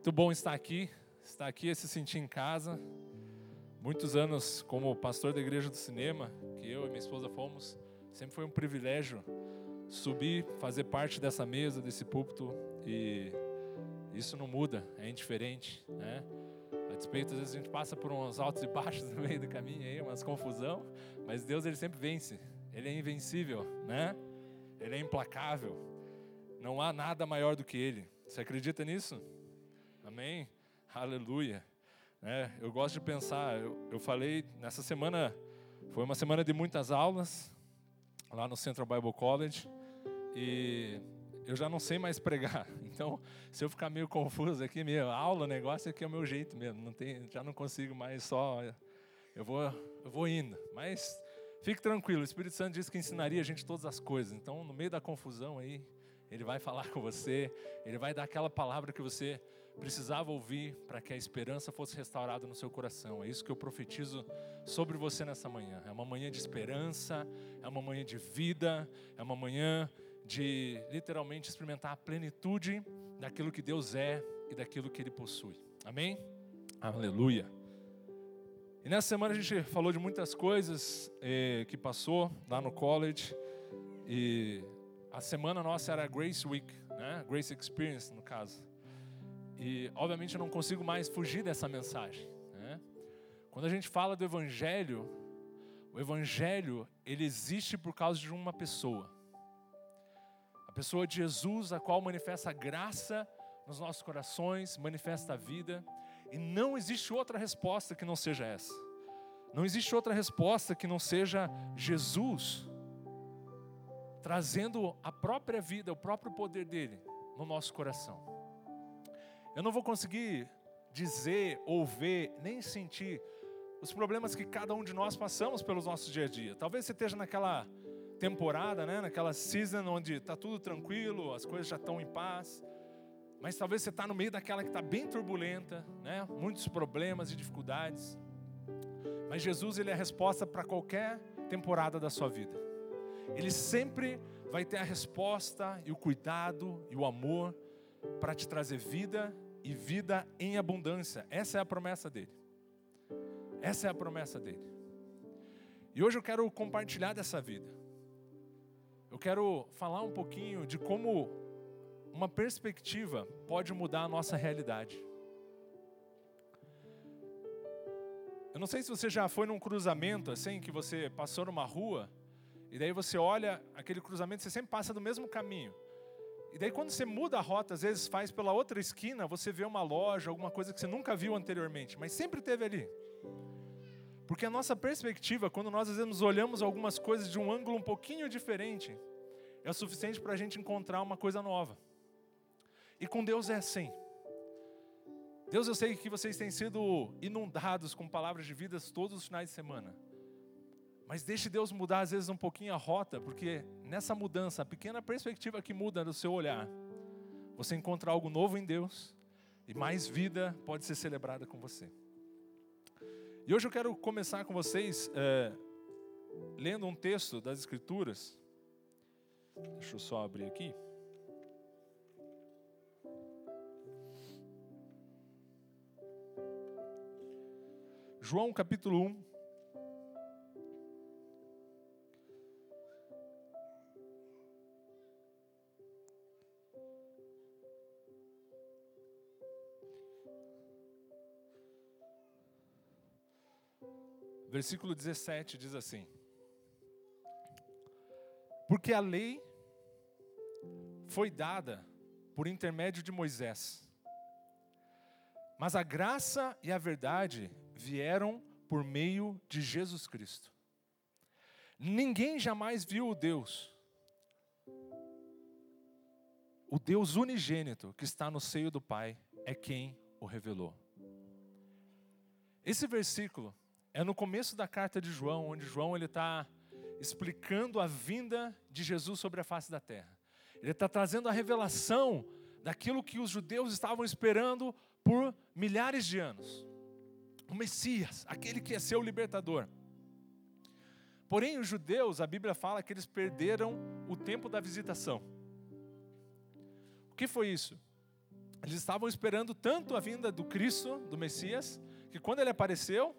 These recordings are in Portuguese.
Muito bom estar aqui, estar aqui e se sentir em casa. Muitos anos como pastor da igreja do cinema, que eu e minha esposa fomos, sempre foi um privilégio subir, fazer parte dessa mesa, desse púlpito e isso não muda, é indiferente, né? A despeito, às vezes a gente passa por uns altos e baixos no meio do caminho aí, umas confusão, mas Deus ele sempre vence. Ele é invencível, né? Ele é implacável. Não há nada maior do que ele. Você acredita nisso? Amém? Aleluia. É, eu gosto de pensar, eu, eu falei, nessa semana, foi uma semana de muitas aulas, lá no Central Bible College, e eu já não sei mais pregar. Então, se eu ficar meio confuso aqui, minha aula, negócio aqui é o meu jeito mesmo. Não tem, já não consigo mais só. Eu vou, eu vou indo. Mas fique tranquilo, o Espírito Santo disse que ensinaria a gente todas as coisas. Então, no meio da confusão aí, ele vai falar com você, ele vai dar aquela palavra que você precisava ouvir para que a esperança fosse restaurada no seu coração. É isso que eu profetizo sobre você nessa manhã. É uma manhã de esperança, é uma manhã de vida, é uma manhã de literalmente experimentar a plenitude daquilo que Deus é e daquilo que Ele possui. Amém? Aleluia. E nessa semana a gente falou de muitas coisas eh, que passou lá no college. E a semana nossa era Grace Week, né? Grace Experience, no caso. E, obviamente, eu não consigo mais fugir dessa mensagem. Né? Quando a gente fala do Evangelho, o Evangelho, ele existe por causa de uma pessoa. A pessoa de Jesus, a qual manifesta a graça nos nossos corações, manifesta a vida. E não existe outra resposta que não seja essa. Não existe outra resposta que não seja Jesus trazendo a própria vida, o próprio poder dele no nosso coração. Eu não vou conseguir dizer, ou ver, nem sentir os problemas que cada um de nós passamos pelos nossos dia a dia. Talvez você esteja naquela temporada, né, naquela season onde está tudo tranquilo, as coisas já estão em paz. Mas talvez você está no meio daquela que está bem turbulenta, né, muitos problemas e dificuldades. Mas Jesus ele é a resposta para qualquer temporada da sua vida. Ele sempre vai ter a resposta e o cuidado e o amor para te trazer vida e vida em abundância. Essa é a promessa dele. Essa é a promessa dele. E hoje eu quero compartilhar dessa vida. Eu quero falar um pouquinho de como uma perspectiva pode mudar a nossa realidade. Eu não sei se você já foi num cruzamento assim, que você passou numa rua, e daí você olha aquele cruzamento, você sempre passa do mesmo caminho. E daí quando você muda a rota, às vezes faz pela outra esquina, você vê uma loja, alguma coisa que você nunca viu anteriormente, mas sempre teve ali. Porque a nossa perspectiva, quando nós às vezes olhamos algumas coisas de um ângulo um pouquinho diferente, é o suficiente para a gente encontrar uma coisa nova. E com Deus é assim. Deus, eu sei que vocês têm sido inundados com palavras de vida todos os finais de semana. Mas deixe Deus mudar às vezes um pouquinho a rota, porque nessa mudança, a pequena perspectiva que muda no seu olhar, você encontra algo novo em Deus e mais vida pode ser celebrada com você. E hoje eu quero começar com vocês é, lendo um texto das Escrituras. Deixa eu só abrir aqui. João capítulo 1, Versículo 17 diz assim: Porque a lei foi dada por intermédio de Moisés, mas a graça e a verdade vieram por meio de Jesus Cristo. Ninguém jamais viu o Deus, o Deus unigênito que está no seio do Pai, é quem o revelou. Esse versículo é no começo da carta de João, onde João ele está explicando a vinda de Jesus sobre a face da terra. Ele está trazendo a revelação daquilo que os judeus estavam esperando por milhares de anos. O Messias, aquele que é seu libertador. Porém, os judeus, a Bíblia fala que eles perderam o tempo da visitação. O que foi isso? Eles estavam esperando tanto a vinda do Cristo, do Messias, que quando ele apareceu,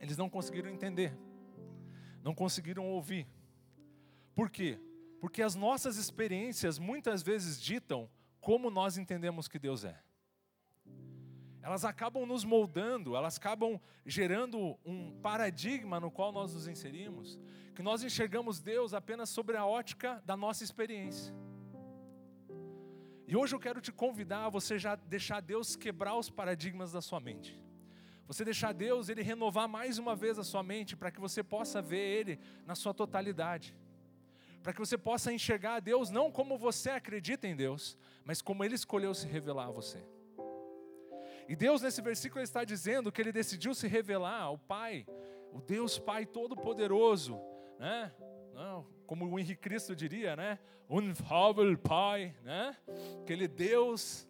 eles não conseguiram entender, não conseguiram ouvir. Por quê? Porque as nossas experiências muitas vezes ditam como nós entendemos que Deus é. Elas acabam nos moldando, elas acabam gerando um paradigma no qual nós nos inserimos, que nós enxergamos Deus apenas sobre a ótica da nossa experiência. E hoje eu quero te convidar a você já deixar Deus quebrar os paradigmas da sua mente. Você deixar Deus ele renovar mais uma vez a sua mente para que você possa ver ele na sua totalidade. Para que você possa enxergar Deus não como você acredita em Deus, mas como ele escolheu se revelar a você. E Deus nesse versículo está dizendo que ele decidiu se revelar ao Pai, o Deus Pai todo-poderoso, né? Não, como o Henrique Cristo diria, né? Unfabel Pai, né? Aquele Deus,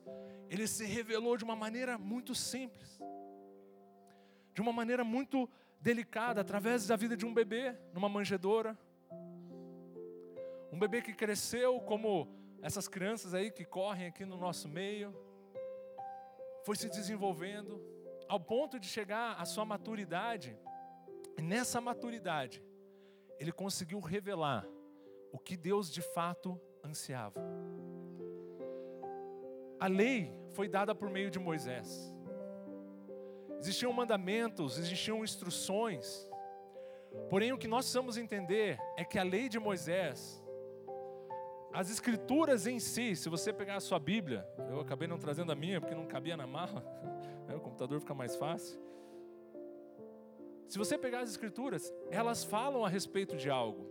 ele se revelou de uma maneira muito simples, de uma maneira muito delicada, através da vida de um bebê numa manjedoura. Um bebê que cresceu como essas crianças aí que correm aqui no nosso meio, foi se desenvolvendo ao ponto de chegar à sua maturidade. E nessa maturidade, ele conseguiu revelar o que Deus de fato ansiava. A lei foi dada por meio de Moisés. Existiam mandamentos, existiam instruções. Porém, o que nós precisamos entender é que a lei de Moisés, as escrituras em si, se você pegar a sua Bíblia, eu acabei não trazendo a minha porque não cabia na mala, né, o computador fica mais fácil. Se você pegar as escrituras, elas falam a respeito de algo.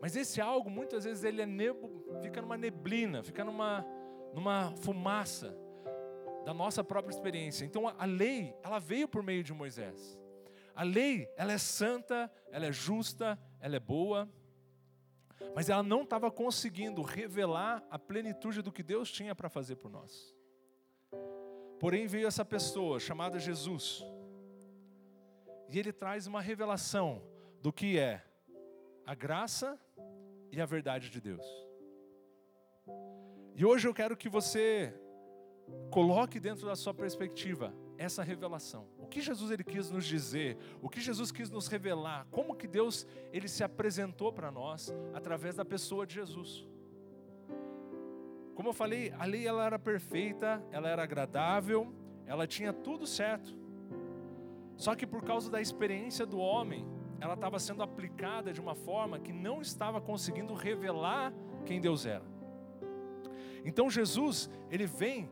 Mas esse algo, muitas vezes, ele é nebo, fica numa neblina, fica numa, numa fumaça da nossa própria experiência. Então a, lei, ela veio por meio de Moisés. A lei, ela é santa, ela é justa, ela é boa, mas ela não estava conseguindo revelar a plenitude do que Deus tinha para fazer por nós. Porém veio essa pessoa chamada Jesus, e ele traz uma revelação do que é a graça e a verdade de Deus. E hoje eu quero que você coloque dentro da sua perspectiva essa revelação. O que Jesus ele quis nos dizer, o que Jesus quis nos revelar, como que Deus ele se apresentou para nós através da pessoa de Jesus. Como eu falei, a lei ela era perfeita, ela era agradável, ela tinha tudo certo. Só que por causa da experiência do homem, ela estava sendo aplicada de uma forma que não estava conseguindo revelar quem Deus era. Então Jesus, ele vem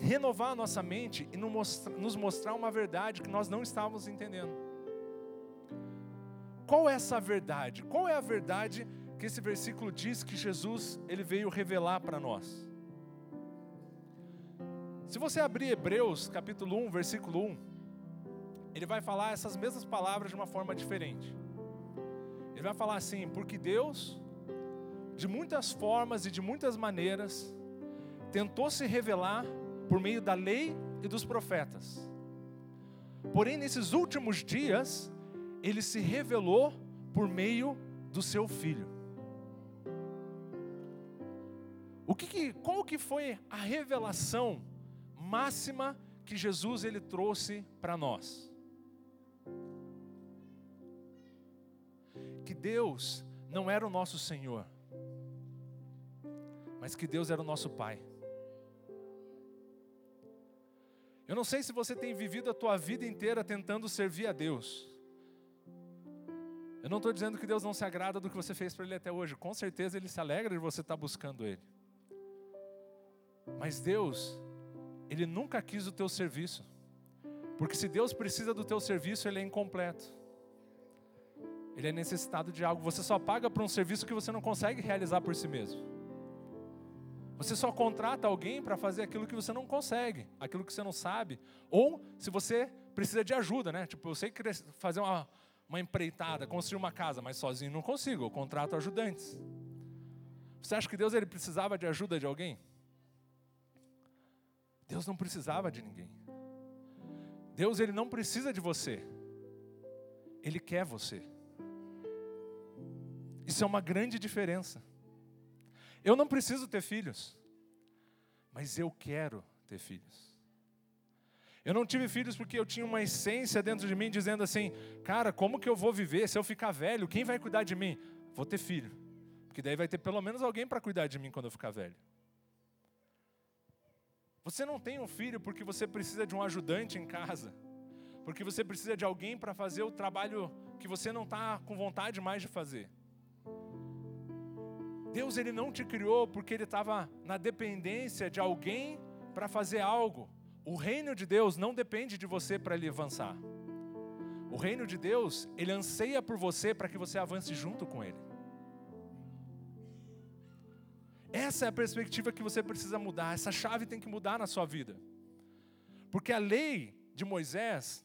renovar a nossa mente e nos mostrar uma verdade que nós não estávamos entendendo. Qual é essa verdade? Qual é a verdade que esse versículo diz que Jesus ele veio revelar para nós? Se você abrir Hebreus capítulo 1, versículo 1, ele vai falar essas mesmas palavras de uma forma diferente. Ele vai falar assim: porque Deus, de muitas formas e de muitas maneiras, tentou se revelar por meio da lei e dos profetas. Porém, nesses últimos dias, ele se revelou por meio do seu filho. O que, que qual que foi a revelação máxima que Jesus ele trouxe para nós? que Deus não era o nosso Senhor, mas que Deus era o nosso Pai. Eu não sei se você tem vivido a tua vida inteira tentando servir a Deus. Eu não estou dizendo que Deus não se agrada do que você fez para Ele até hoje. Com certeza Ele se alegra de você estar tá buscando Ele. Mas Deus, Ele nunca quis o teu serviço. Porque se Deus precisa do teu serviço, Ele é incompleto. Ele é necessitado de algo. Você só paga por um serviço que você não consegue realizar por si mesmo. Você só contrata alguém para fazer aquilo que você não consegue, aquilo que você não sabe. Ou se você precisa de ajuda, né? Tipo, eu sei que fazer uma, uma empreitada, construir uma casa, mas sozinho não consigo, eu contrato ajudantes. Você acha que Deus ele precisava de ajuda de alguém? Deus não precisava de ninguém. Deus ele não precisa de você. Ele quer você. Isso é uma grande diferença. Eu não preciso ter filhos. mas eu quero ter filhos. Eu não tive filhos porque eu tinha uma essência dentro de mim dizendo assim: cara, como que eu vou viver se eu ficar velho? Quem vai cuidar de mim? Vou ter filho. Porque daí vai ter pelo menos alguém para cuidar de mim quando eu ficar velho. Você não tem um filho porque você precisa de um ajudante em casa, porque você precisa de alguém para fazer o trabalho que você não está com vontade mais de fazer. Deus ele não te criou porque ele estava na dependência de alguém para fazer algo. O reino de Deus não depende de você para ele avançar. O reino de Deus, ele anseia por você para que você avance junto com ele. Essa é a perspectiva que você precisa mudar, essa chave tem que mudar na sua vida. Porque a lei de Moisés,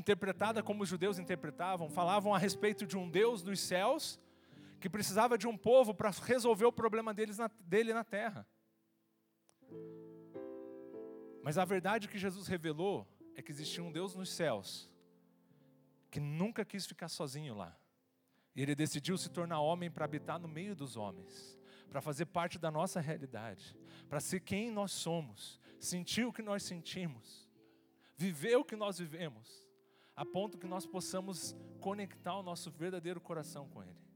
interpretada como os judeus interpretavam, falavam a respeito de um Deus dos céus que precisava de um povo para resolver o problema deles na, dele na terra. Mas a verdade que Jesus revelou é que existia um Deus nos céus que nunca quis ficar sozinho lá. E ele decidiu se tornar homem para habitar no meio dos homens, para fazer parte da nossa realidade, para ser quem nós somos, sentir o que nós sentimos, viver o que nós vivemos, a ponto que nós possamos conectar o nosso verdadeiro coração com Ele.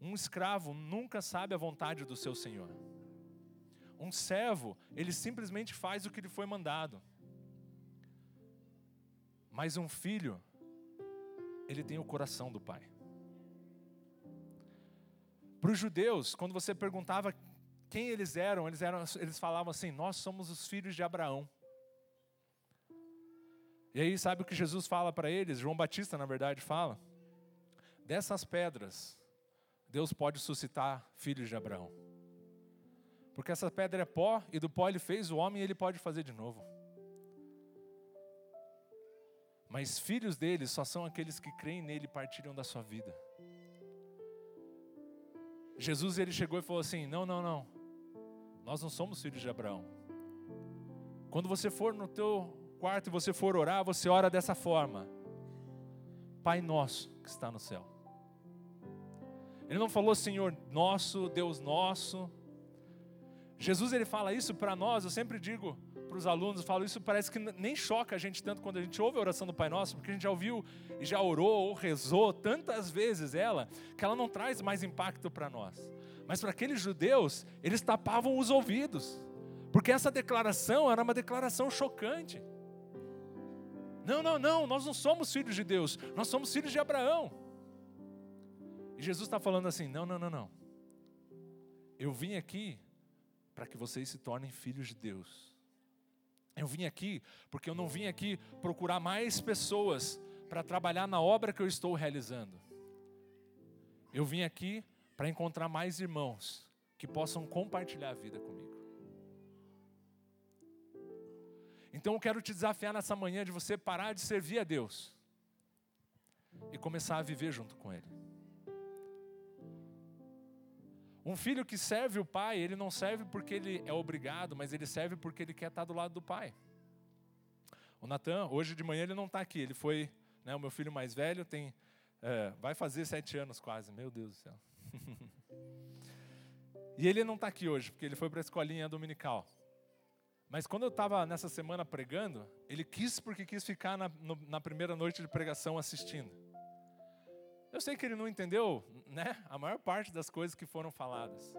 Um escravo nunca sabe a vontade do seu senhor. Um servo, ele simplesmente faz o que lhe foi mandado. Mas um filho, ele tem o coração do pai. Para os judeus, quando você perguntava quem eles eram, eles, eram, eles falavam assim: Nós somos os filhos de Abraão. E aí, sabe o que Jesus fala para eles? João Batista, na verdade, fala: Dessas pedras, Deus pode suscitar filhos de Abraão. Porque essa pedra é pó e do pó ele fez o homem e ele pode fazer de novo. Mas filhos dele só são aqueles que creem nele e partilham da sua vida. Jesus ele chegou e falou assim: "Não, não, não. Nós não somos filhos de Abraão. Quando você for no teu quarto e você for orar, você ora dessa forma: Pai nosso que está no céu. Ele não falou Senhor nosso, Deus nosso, Jesus ele fala isso para nós, eu sempre digo para os alunos, eu falo isso, parece que nem choca a gente tanto quando a gente ouve a oração do Pai Nosso, porque a gente já ouviu e já orou ou rezou tantas vezes ela, que ela não traz mais impacto para nós. Mas para aqueles judeus, eles tapavam os ouvidos, porque essa declaração era uma declaração chocante. Não, não, não, nós não somos filhos de Deus, nós somos filhos de Abraão. E Jesus está falando assim: não, não, não, não. Eu vim aqui para que vocês se tornem filhos de Deus. Eu vim aqui porque eu não vim aqui procurar mais pessoas para trabalhar na obra que eu estou realizando. Eu vim aqui para encontrar mais irmãos que possam compartilhar a vida comigo. Então eu quero te desafiar nessa manhã de você parar de servir a Deus e começar a viver junto com Ele. Um filho que serve o pai, ele não serve porque ele é obrigado, mas ele serve porque ele quer estar do lado do pai. O Natan, hoje de manhã ele não está aqui, ele foi, né, o meu filho mais velho tem, é, vai fazer sete anos quase, meu Deus do céu. e ele não está aqui hoje, porque ele foi para a escolinha dominical. Mas quando eu estava nessa semana pregando, ele quis porque quis ficar na, no, na primeira noite de pregação assistindo. Eu sei que ele não entendeu né, a maior parte das coisas que foram faladas.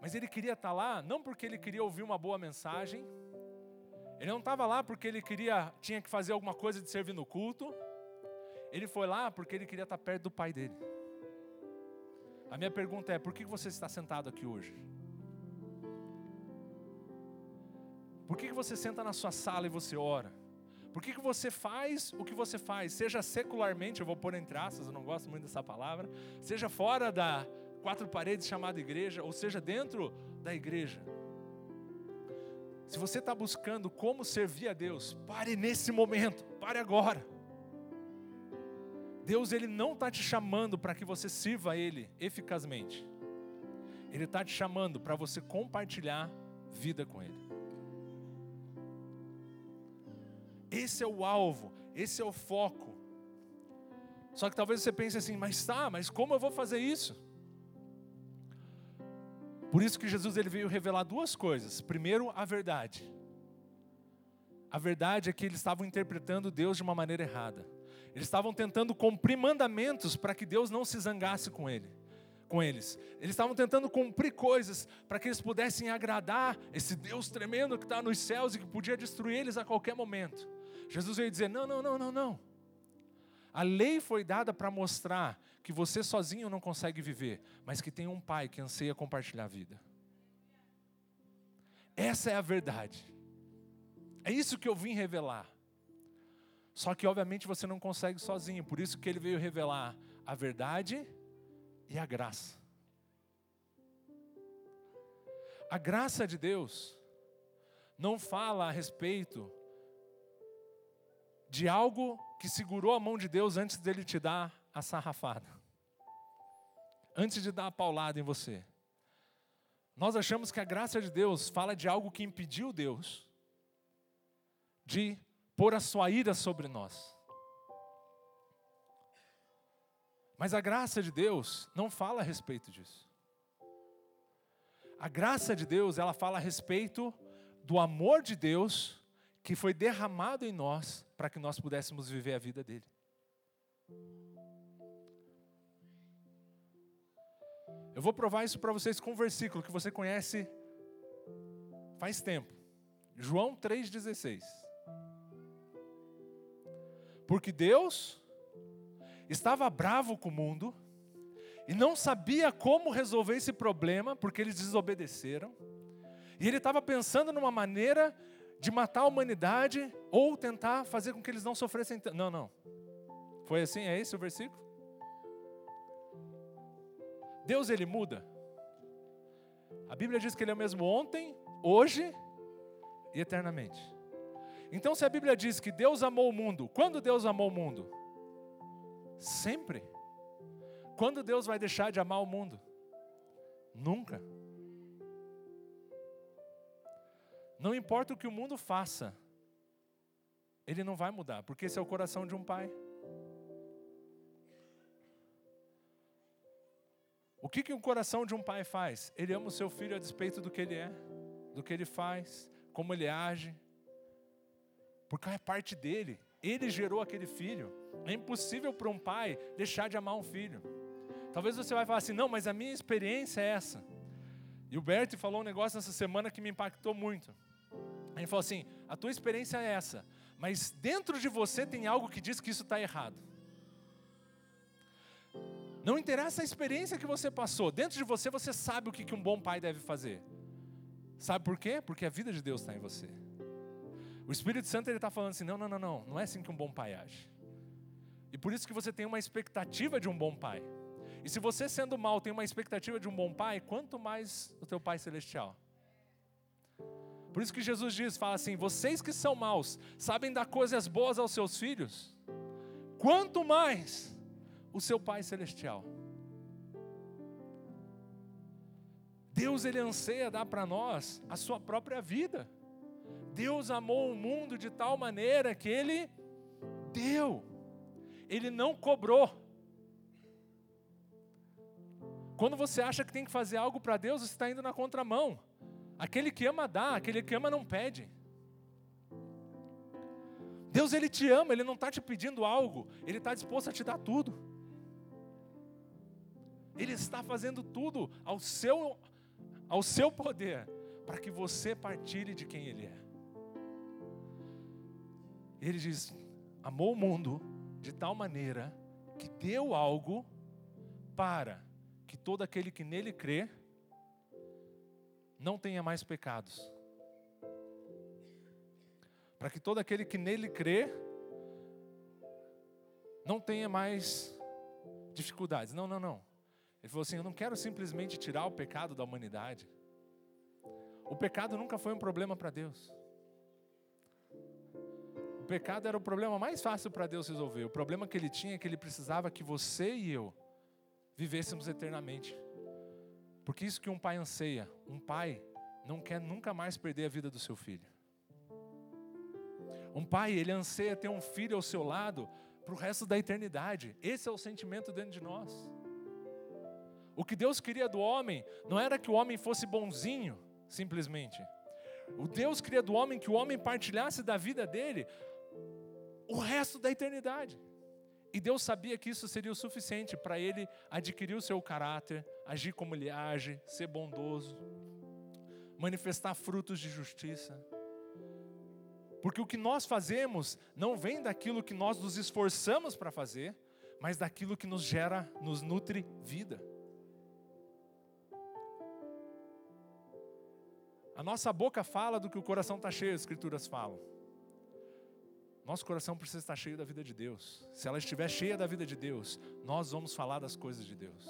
Mas ele queria estar lá não porque ele queria ouvir uma boa mensagem. Ele não estava lá porque ele queria tinha que fazer alguma coisa de servir no culto. Ele foi lá porque ele queria estar perto do pai dele. A minha pergunta é: por que você está sentado aqui hoje? Por que você senta na sua sala e você ora? Por que, que você faz o que você faz? Seja secularmente, eu vou pôr entre aspas, eu não gosto muito dessa palavra, seja fora da quatro paredes chamada igreja, ou seja dentro da igreja. Se você está buscando como servir a Deus, pare nesse momento, pare agora. Deus ele não está te chamando para que você sirva a Ele eficazmente. Ele está te chamando para você compartilhar vida com Ele. Esse é o alvo, esse é o foco. Só que talvez você pense assim, mas tá, mas como eu vou fazer isso? Por isso que Jesus ele veio revelar duas coisas. Primeiro, a verdade. A verdade é que eles estavam interpretando Deus de uma maneira errada. Eles estavam tentando cumprir mandamentos para que Deus não se zangasse com ele, com eles. Eles estavam tentando cumprir coisas para que eles pudessem agradar esse Deus tremendo que está nos céus e que podia destruir eles a qualquer momento. Jesus veio dizer: não, não, não, não, não. A lei foi dada para mostrar que você sozinho não consegue viver, mas que tem um pai que anseia compartilhar a vida. Essa é a verdade. É isso que eu vim revelar. Só que obviamente você não consegue sozinho, por isso que ele veio revelar a verdade e a graça. A graça de Deus não fala a respeito de algo que segurou a mão de Deus antes dele te dar a sarrafada, antes de dar a paulada em você. Nós achamos que a graça de Deus fala de algo que impediu Deus de pôr a sua ira sobre nós. Mas a graça de Deus não fala a respeito disso. A graça de Deus, ela fala a respeito do amor de Deus que foi derramado em nós para que nós pudéssemos viver a vida dele. Eu vou provar isso para vocês com um versículo que você conhece faz tempo. João 3,16. Porque Deus estava bravo com o mundo e não sabia como resolver esse problema, porque eles desobedeceram. E ele estava pensando numa maneira de matar a humanidade ou tentar fazer com que eles não sofressem. Não, não. Foi assim? É esse o versículo? Deus ele muda. A Bíblia diz que ele é o mesmo ontem, hoje e eternamente. Então, se a Bíblia diz que Deus amou o mundo, quando Deus amou o mundo? Sempre. Quando Deus vai deixar de amar o mundo? Nunca. Não importa o que o mundo faça, ele não vai mudar, porque esse é o coração de um pai. O que, que o coração de um pai faz? Ele ama o seu filho a despeito do que ele é, do que ele faz, como ele age, porque é parte dele. Ele gerou aquele filho. É impossível para um pai deixar de amar um filho. Talvez você vai falar assim, não, mas a minha experiência é essa. E o Bert falou um negócio nessa semana que me impactou muito. Ele falou assim: a tua experiência é essa, mas dentro de você tem algo que diz que isso está errado. Não interessa a experiência que você passou, dentro de você você sabe o que, um bom pai deve fazer. Sabe por quê? Porque a vida de Deus está em você. O Espírito Santo está falando assim: não, não, não, não, não é assim que um bom pai age. E por isso que você tem uma expectativa de um bom pai. E se você sendo mal tem uma expectativa de um bom pai, quanto mais o teu pai celestial. Por isso que Jesus diz, fala assim: vocês que são maus, sabem dar coisas boas aos seus filhos, quanto mais o seu Pai celestial. Deus ele anseia dar para nós a sua própria vida. Deus amou o mundo de tal maneira que ele deu. Ele não cobrou. Quando você acha que tem que fazer algo para Deus, você está indo na contramão. Aquele que ama dá, aquele que ama não pede. Deus ele te ama, ele não está te pedindo algo, ele está disposto a te dar tudo. Ele está fazendo tudo ao seu, ao seu poder, para que você partilhe de quem Ele é. Ele diz: amou o mundo de tal maneira que deu algo para que todo aquele que nele crê não tenha mais pecados. Para que todo aquele que nele crê não tenha mais dificuldades. Não, não, não. Ele falou assim: Eu não quero simplesmente tirar o pecado da humanidade. O pecado nunca foi um problema para Deus. O pecado era o problema mais fácil para Deus resolver. O problema que ele tinha é que ele precisava que você e eu vivêssemos eternamente. Porque isso que um pai anseia, um pai não quer nunca mais perder a vida do seu filho. Um pai, ele anseia ter um filho ao seu lado para o resto da eternidade. Esse é o sentimento dentro de nós. O que Deus queria do homem não era que o homem fosse bonzinho, simplesmente. O Deus queria do homem que o homem partilhasse da vida dele o resto da eternidade. E Deus sabia que isso seria o suficiente para ele adquirir o seu caráter, agir como ele age, ser bondoso, manifestar frutos de justiça. Porque o que nós fazemos não vem daquilo que nós nos esforçamos para fazer, mas daquilo que nos gera, nos nutre vida. A nossa boca fala do que o coração está cheio, as escrituras falam. Nosso coração precisa estar cheio da vida de Deus. Se ela estiver cheia da vida de Deus, nós vamos falar das coisas de Deus.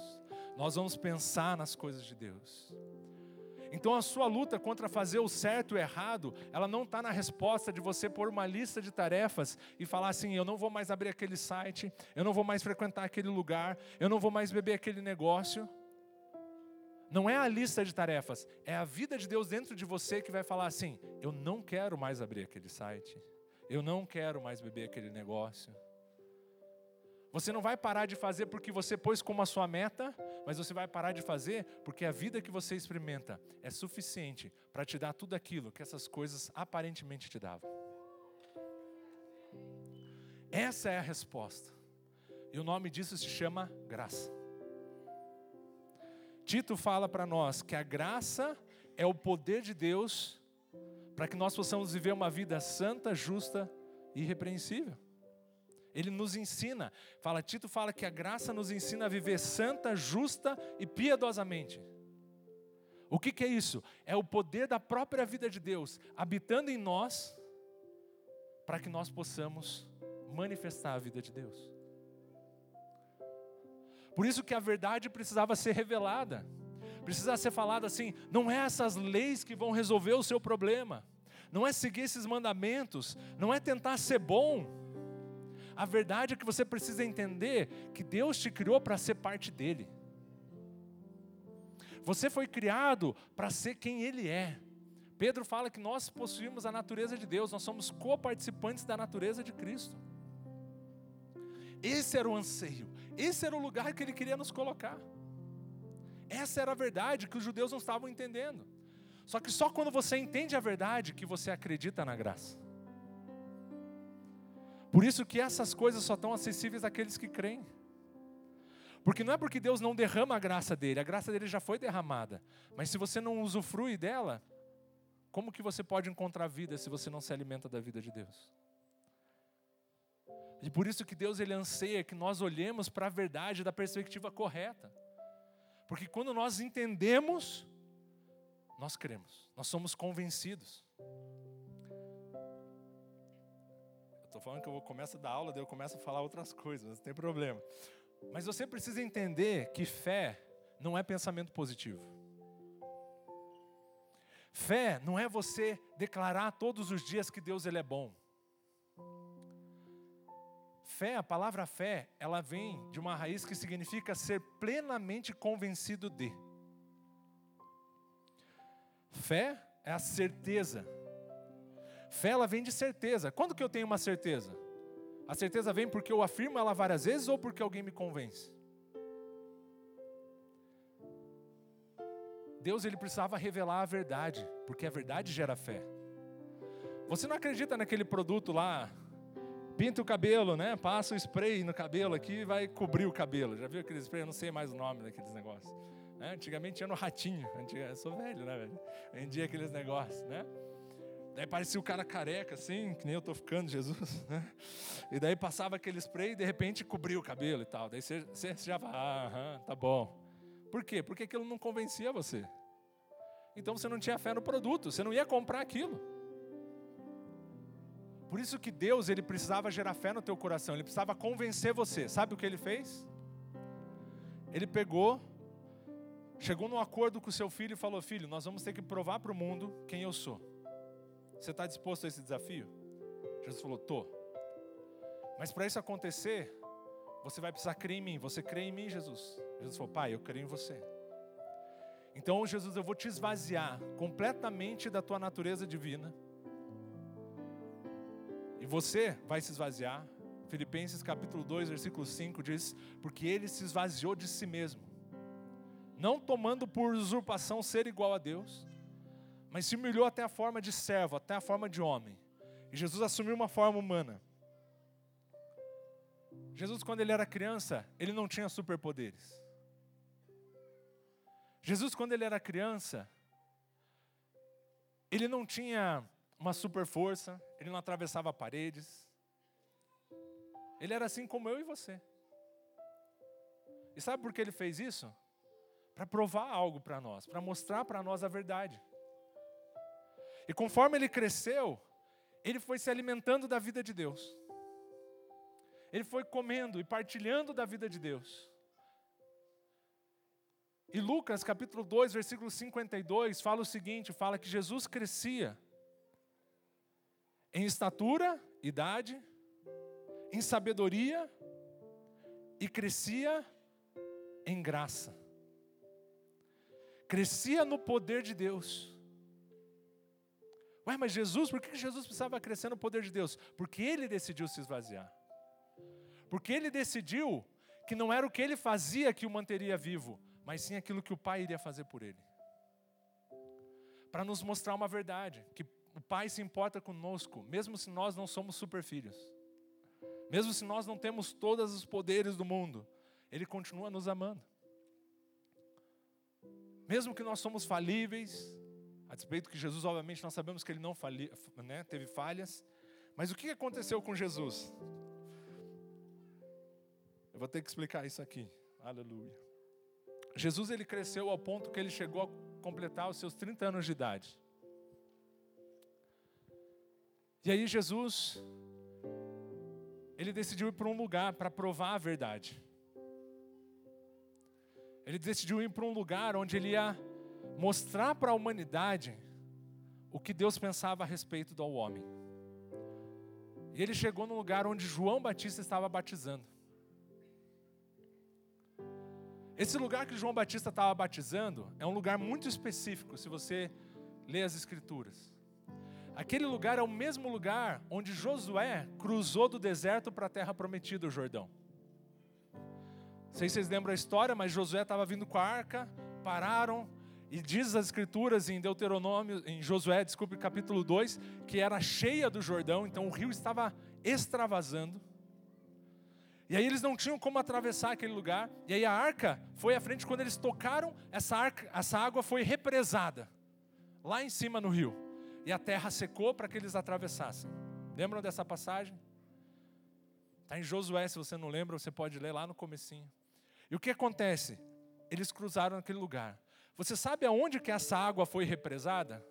Nós vamos pensar nas coisas de Deus. Então a sua luta contra fazer o certo e o errado, ela não está na resposta de você pôr uma lista de tarefas e falar assim: eu não vou mais abrir aquele site, eu não vou mais frequentar aquele lugar, eu não vou mais beber aquele negócio. Não é a lista de tarefas, é a vida de Deus dentro de você que vai falar assim: eu não quero mais abrir aquele site, eu não quero mais beber aquele negócio. Você não vai parar de fazer porque você pôs como a sua meta, mas você vai parar de fazer porque a vida que você experimenta é suficiente para te dar tudo aquilo que essas coisas aparentemente te davam. Essa é a resposta. E o nome disso se chama graça. Tito fala para nós que a graça é o poder de Deus para que nós possamos viver uma vida santa, justa e irrepreensível. Ele nos ensina, fala, Tito fala que a graça nos ensina a viver santa, justa e piedosamente. O que, que é isso? É o poder da própria vida de Deus habitando em nós, para que nós possamos manifestar a vida de Deus. Por isso que a verdade precisava ser revelada. Precisa ser falada assim, não é essas leis que vão resolver o seu problema. Não é seguir esses mandamentos, não é tentar ser bom. A verdade é que você precisa entender que Deus te criou para ser parte dele. Você foi criado para ser quem ele é. Pedro fala que nós possuímos a natureza de Deus, nós somos coparticipantes da natureza de Cristo. Esse era o anseio, esse era o lugar que ele queria nos colocar. Essa era a verdade que os judeus não estavam entendendo. Só que só quando você entende a verdade que você acredita na graça. Por isso que essas coisas só estão acessíveis àqueles que creem. Porque não é porque Deus não derrama a graça dele, a graça dele já foi derramada. Mas se você não usufrui dela, como que você pode encontrar vida se você não se alimenta da vida de Deus? E por isso que Deus ele anseia que nós olhemos para a verdade da perspectiva correta. Porque quando nós entendemos, nós cremos, nós somos convencidos. Eu estou falando que eu começo a dar aula, daí eu começo a falar outras coisas, mas não tem problema. Mas você precisa entender que fé não é pensamento positivo. Fé não é você declarar todos os dias que Deus ele é bom. Fé, a palavra fé, ela vem de uma raiz que significa ser plenamente convencido de. Fé é a certeza. Fé ela vem de certeza. Quando que eu tenho uma certeza? A certeza vem porque eu afirmo ela várias vezes ou porque alguém me convence? Deus ele precisava revelar a verdade, porque a verdade gera fé. Você não acredita naquele produto lá pinta o cabelo, né? Passa o spray no cabelo aqui e vai cobrir o cabelo. Já viu aqueles spray? Eu não sei mais o nome daqueles negócios. Né? Antigamente tinha no ratinho. Eu sou velho, né, velho? Vendia aqueles negócios, né? Daí parecia o cara careca, assim, que nem eu tô ficando, Jesus, né? E daí passava aquele spray e de repente cobria o cabelo e tal. Daí você, você já vai, ah, tá bom. Por quê? Porque aquilo não convencia você. Então você não tinha fé no produto, você não ia comprar aquilo. Por isso que Deus, ele precisava gerar fé no teu coração, ele precisava convencer você. Sabe o que ele fez? Ele pegou, chegou num acordo com o seu filho e falou: Filho, nós vamos ter que provar para o mundo quem eu sou. Você está disposto a esse desafio? Jesus falou: Tô. Mas para isso acontecer, você vai precisar crer em mim. Você crê em mim, Jesus? Jesus falou: Pai, eu creio em você. Então, Jesus, eu vou te esvaziar completamente da tua natureza divina e você vai se esvaziar. Filipenses capítulo 2, versículo 5 diz: Porque ele se esvaziou de si mesmo, não tomando por usurpação ser igual a Deus, mas se humilhou até a forma de servo, até a forma de homem. E Jesus assumiu uma forma humana. Jesus, quando ele era criança, ele não tinha superpoderes. Jesus, quando ele era criança, ele não tinha uma super força, ele não atravessava paredes. Ele era assim como eu e você. E sabe por que ele fez isso? Para provar algo para nós, para mostrar para nós a verdade. E conforme ele cresceu, ele foi se alimentando da vida de Deus. Ele foi comendo e partilhando da vida de Deus. E Lucas capítulo 2, versículo 52, fala o seguinte: fala que Jesus crescia em estatura, idade, em sabedoria e crescia em graça. Crescia no poder de Deus. Ué, mas Jesus, por que Jesus precisava crescer no poder de Deus? Porque ele decidiu se esvaziar. Porque ele decidiu que não era o que ele fazia que o manteria vivo, mas sim aquilo que o Pai iria fazer por ele. Para nos mostrar uma verdade, que o Pai se importa conosco, mesmo se nós não somos superfilhos. Mesmo se nós não temos todos os poderes do mundo, Ele continua nos amando. Mesmo que nós somos falíveis, a despeito que Jesus, obviamente, nós sabemos que Ele não fali, né, teve falhas, mas o que aconteceu com Jesus? Eu vou ter que explicar isso aqui. Aleluia. Jesus ele cresceu ao ponto que ele chegou a completar os seus 30 anos de idade. E aí Jesus ele decidiu ir para um lugar para provar a verdade. Ele decidiu ir para um lugar onde ele ia mostrar para a humanidade o que Deus pensava a respeito do homem. E ele chegou num lugar onde João Batista estava batizando. Esse lugar que João Batista estava batizando é um lugar muito específico, se você lê as Escrituras. Aquele lugar é o mesmo lugar onde Josué cruzou do deserto para a terra prometida, o Jordão. Não sei se vocês lembram a história, mas Josué estava vindo com a arca, pararam, e diz as escrituras em Deuteronômio, em Josué, desculpe, capítulo 2, que era cheia do Jordão, então o rio estava extravasando. E aí eles não tinham como atravessar aquele lugar. E aí a arca foi à frente quando eles tocaram, essa, arca, essa água foi represada lá em cima no rio. E a terra secou para que eles atravessassem. Lembram dessa passagem? Está em Josué, se você não lembra, você pode ler lá no comecinho. E o que acontece? Eles cruzaram aquele lugar. Você sabe aonde que essa água foi represada?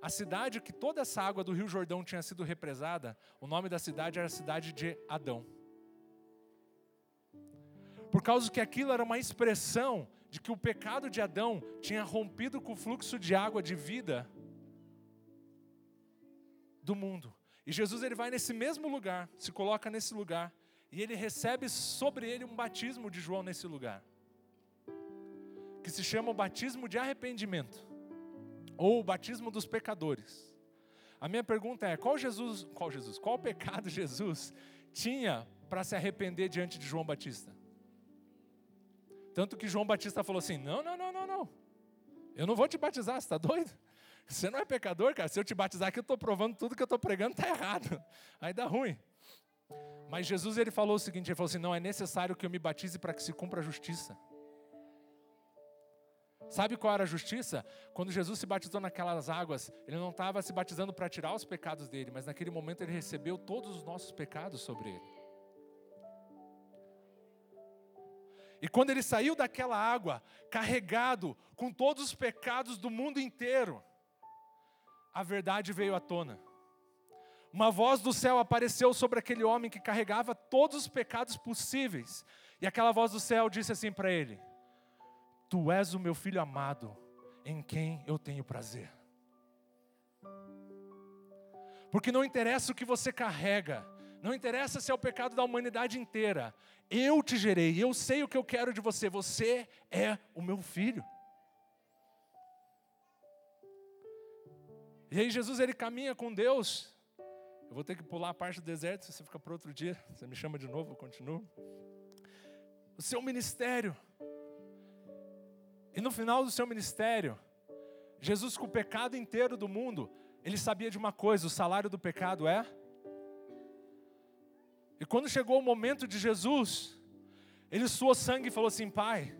A cidade que toda essa água do Rio Jordão tinha sido represada, o nome da cidade era a cidade de Adão por causa que aquilo era uma expressão de que o pecado de Adão tinha rompido com o fluxo de água de vida do mundo. E Jesus ele vai nesse mesmo lugar, se coloca nesse lugar, e ele recebe sobre ele um batismo de João nesse lugar, que se chama o batismo de arrependimento, ou o batismo dos pecadores. A minha pergunta é: qual Jesus, qual Jesus, qual pecado Jesus tinha para se arrepender diante de João Batista? Tanto que João Batista falou assim: não, não, não, não, não. Eu não vou te batizar, você está doido? Você não é pecador, cara. Se eu te batizar aqui, eu estou provando tudo que eu estou pregando está errado. Aí dá ruim. Mas Jesus ele falou o seguinte: ele falou assim, não é necessário que eu me batize para que se cumpra a justiça. Sabe qual era a justiça? Quando Jesus se batizou naquelas águas, ele não estava se batizando para tirar os pecados dele, mas naquele momento ele recebeu todos os nossos pecados sobre ele. E quando ele saiu daquela água, carregado com todos os pecados do mundo inteiro, a verdade veio à tona. Uma voz do céu apareceu sobre aquele homem que carregava todos os pecados possíveis. E aquela voz do céu disse assim para ele: Tu és o meu filho amado, em quem eu tenho prazer. Porque não interessa o que você carrega, não interessa se é o pecado da humanidade inteira. Eu te gerei, eu sei o que eu quero de você. Você é o meu filho. E aí Jesus ele caminha com Deus. Eu vou ter que pular a parte do deserto, se você fica para outro dia, você me chama de novo, eu continuo. O seu ministério. E no final do seu ministério, Jesus, com o pecado inteiro do mundo, ele sabia de uma coisa: o salário do pecado é. E quando chegou o momento de Jesus, ele suou sangue e falou assim: Pai,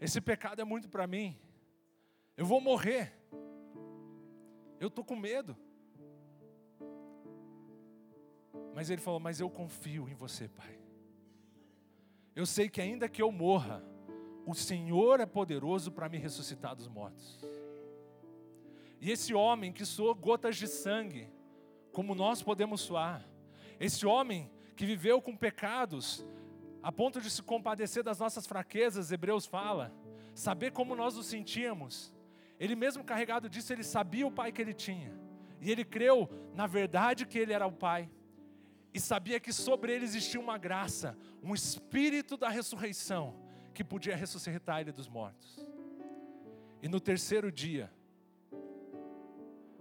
esse pecado é muito para mim, eu vou morrer, eu estou com medo. Mas ele falou: Mas eu confio em você, Pai. Eu sei que ainda que eu morra, o Senhor é poderoso para me ressuscitar dos mortos. E esse homem que soou gotas de sangue, como nós podemos suar, esse homem que viveu com pecados, a ponto de se compadecer das nossas fraquezas, Hebreus fala, saber como nós nos sentíamos, ele mesmo carregado disso, ele sabia o pai que ele tinha, e ele creu na verdade que ele era o pai e sabia que sobre ele existia uma graça, um espírito da ressurreição que podia ressuscitar ele dos mortos. E no terceiro dia,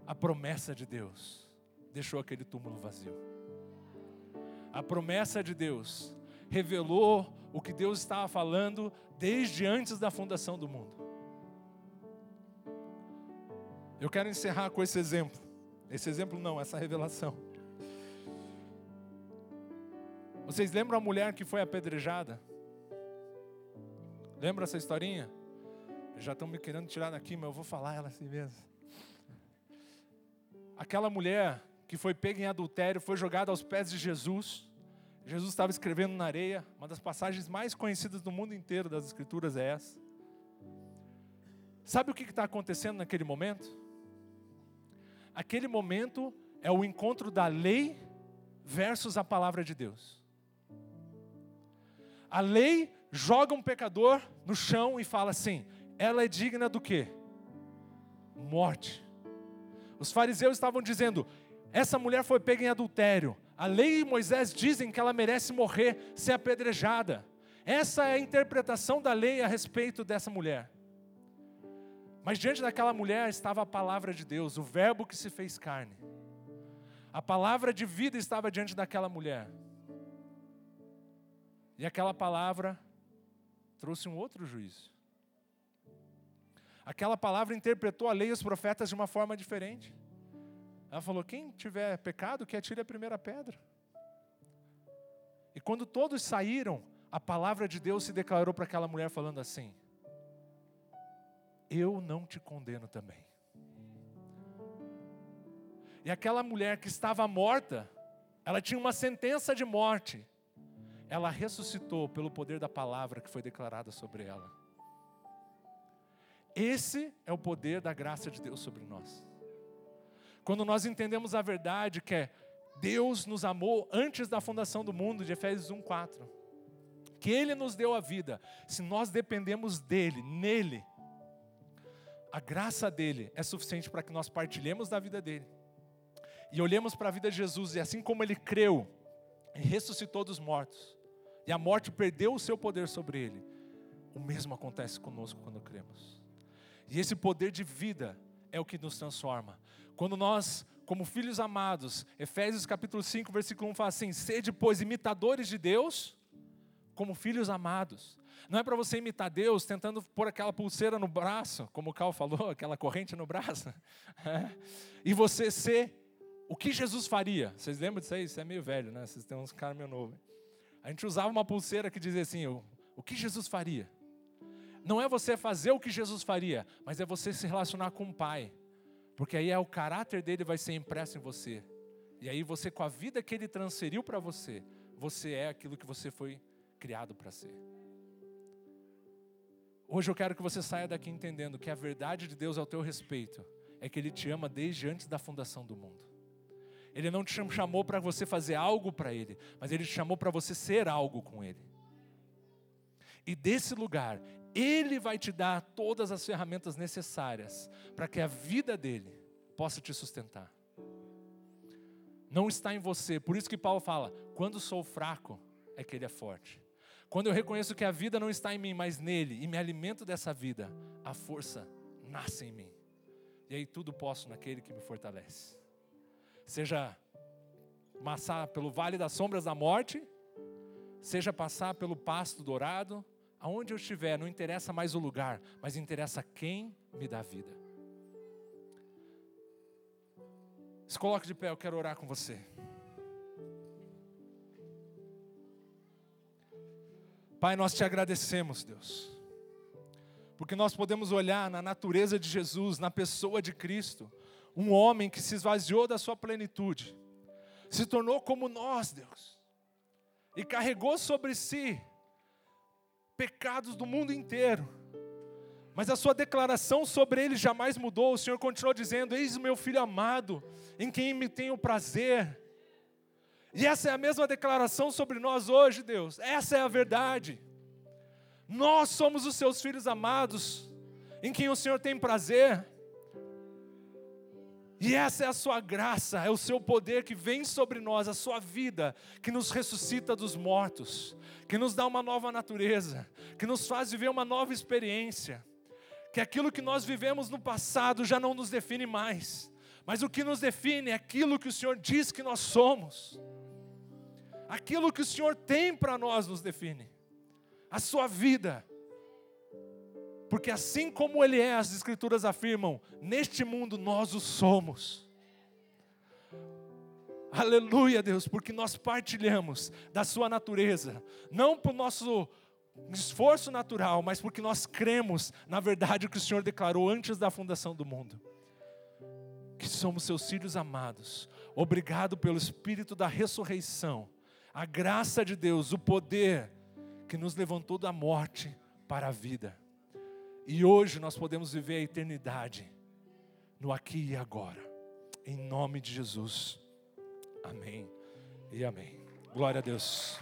a promessa de Deus deixou aquele túmulo vazio. A promessa de Deus revelou o que Deus estava falando desde antes da fundação do mundo. Eu quero encerrar com esse exemplo. Esse exemplo não, essa revelação. Vocês lembram a mulher que foi apedrejada? Lembra essa historinha? Já estão me querendo tirar daqui, mas eu vou falar ela assim mesmo. Aquela mulher que foi pega em adultério foi jogada aos pés de Jesus. Jesus estava escrevendo na areia. Uma das passagens mais conhecidas do mundo inteiro das Escrituras é essa. Sabe o que está acontecendo naquele momento? Aquele momento é o encontro da lei versus a palavra de Deus. A lei joga um pecador no chão e fala assim: ela é digna do quê? Morte. Os fariseus estavam dizendo: essa mulher foi pega em adultério. A lei e Moisés dizem que ela merece morrer, ser apedrejada. Essa é a interpretação da lei a respeito dessa mulher. Mas diante daquela mulher estava a palavra de Deus, o Verbo que se fez carne. A palavra de vida estava diante daquela mulher. E aquela palavra trouxe um outro juízo. Aquela palavra interpretou a lei e os profetas de uma forma diferente. Ela falou: quem tiver pecado, que atire a primeira pedra. E quando todos saíram, a palavra de Deus se declarou para aquela mulher, falando assim: Eu não te condeno também. E aquela mulher que estava morta, ela tinha uma sentença de morte, ela ressuscitou pelo poder da palavra que foi declarada sobre ela. Esse é o poder da graça de Deus sobre nós. Quando nós entendemos a verdade que é Deus nos amou antes da fundação do mundo, de Efésios 1:4. Que ele nos deu a vida. Se nós dependemos dele, nele, a graça dele é suficiente para que nós partilhemos da vida dele. E olhemos para a vida de Jesus e assim como ele creu e ressuscitou dos mortos, e a morte perdeu o seu poder sobre ele, o mesmo acontece conosco quando cremos. E esse poder de vida é o que nos transforma. Quando nós, como filhos amados, Efésios capítulo 5, versículo 1 fala assim: sede, pois, imitadores de Deus, como filhos amados. Não é para você imitar Deus tentando pôr aquela pulseira no braço, como o Cal falou, aquela corrente no braço, e você ser o que Jesus faria. Vocês lembram disso aí? Isso é meio velho, né? Vocês têm uns caras meio novos. A gente usava uma pulseira que dizia assim: o, que Jesus faria? Não é você fazer o que Jesus faria, mas é você se relacionar com o Pai, porque aí é o caráter dele vai ser impresso em você. E aí você, com a vida que ele transferiu para você, você é aquilo que você foi criado para ser. Hoje eu quero que você saia daqui entendendo que a verdade de Deus ao teu respeito é que Ele te ama desde antes da fundação do mundo. Ele não te chamou para você fazer algo para Ele, mas Ele te chamou para você ser algo com Ele. E desse lugar, Ele vai te dar todas as ferramentas necessárias para que a vida dele possa te sustentar. Não está em você, por isso que Paulo fala: quando sou fraco, é que Ele é forte. Quando eu reconheço que a vida não está em mim, mas nele, e me alimento dessa vida, a força nasce em mim. E aí tudo posso naquele que me fortalece seja passar pelo vale das sombras da morte, seja passar pelo pasto dourado, aonde eu estiver, não interessa mais o lugar, mas interessa quem me dá vida. Se coloque de pé, eu quero orar com você. Pai, nós te agradecemos, Deus, porque nós podemos olhar na natureza de Jesus, na pessoa de Cristo, um homem que se esvaziou da sua plenitude, se tornou como nós, Deus, e carregou sobre si pecados do mundo inteiro. Mas a sua declaração sobre ele jamais mudou. O Senhor continuou dizendo: Eis o meu filho amado, em quem me tenho prazer. E essa é a mesma declaração sobre nós hoje, Deus. Essa é a verdade. Nós somos os seus filhos amados, em quem o Senhor tem prazer. E essa é a sua graça, é o seu poder que vem sobre nós, a sua vida, que nos ressuscita dos mortos, que nos dá uma nova natureza, que nos faz viver uma nova experiência. Que aquilo que nós vivemos no passado já não nos define mais, mas o que nos define é aquilo que o Senhor diz que nós somos. Aquilo que o Senhor tem para nós nos define. A sua vida, porque assim como Ele é, as Escrituras afirmam, neste mundo nós o somos. Aleluia, Deus, porque nós partilhamos da Sua natureza, não por nosso esforço natural, mas porque nós cremos na verdade que o Senhor declarou antes da fundação do mundo. Que somos seus filhos amados. Obrigado pelo Espírito da ressurreição, a graça de Deus, o poder que nos levantou da morte para a vida. E hoje nós podemos viver a eternidade no aqui e agora. Em nome de Jesus. Amém e amém. Glória a Deus.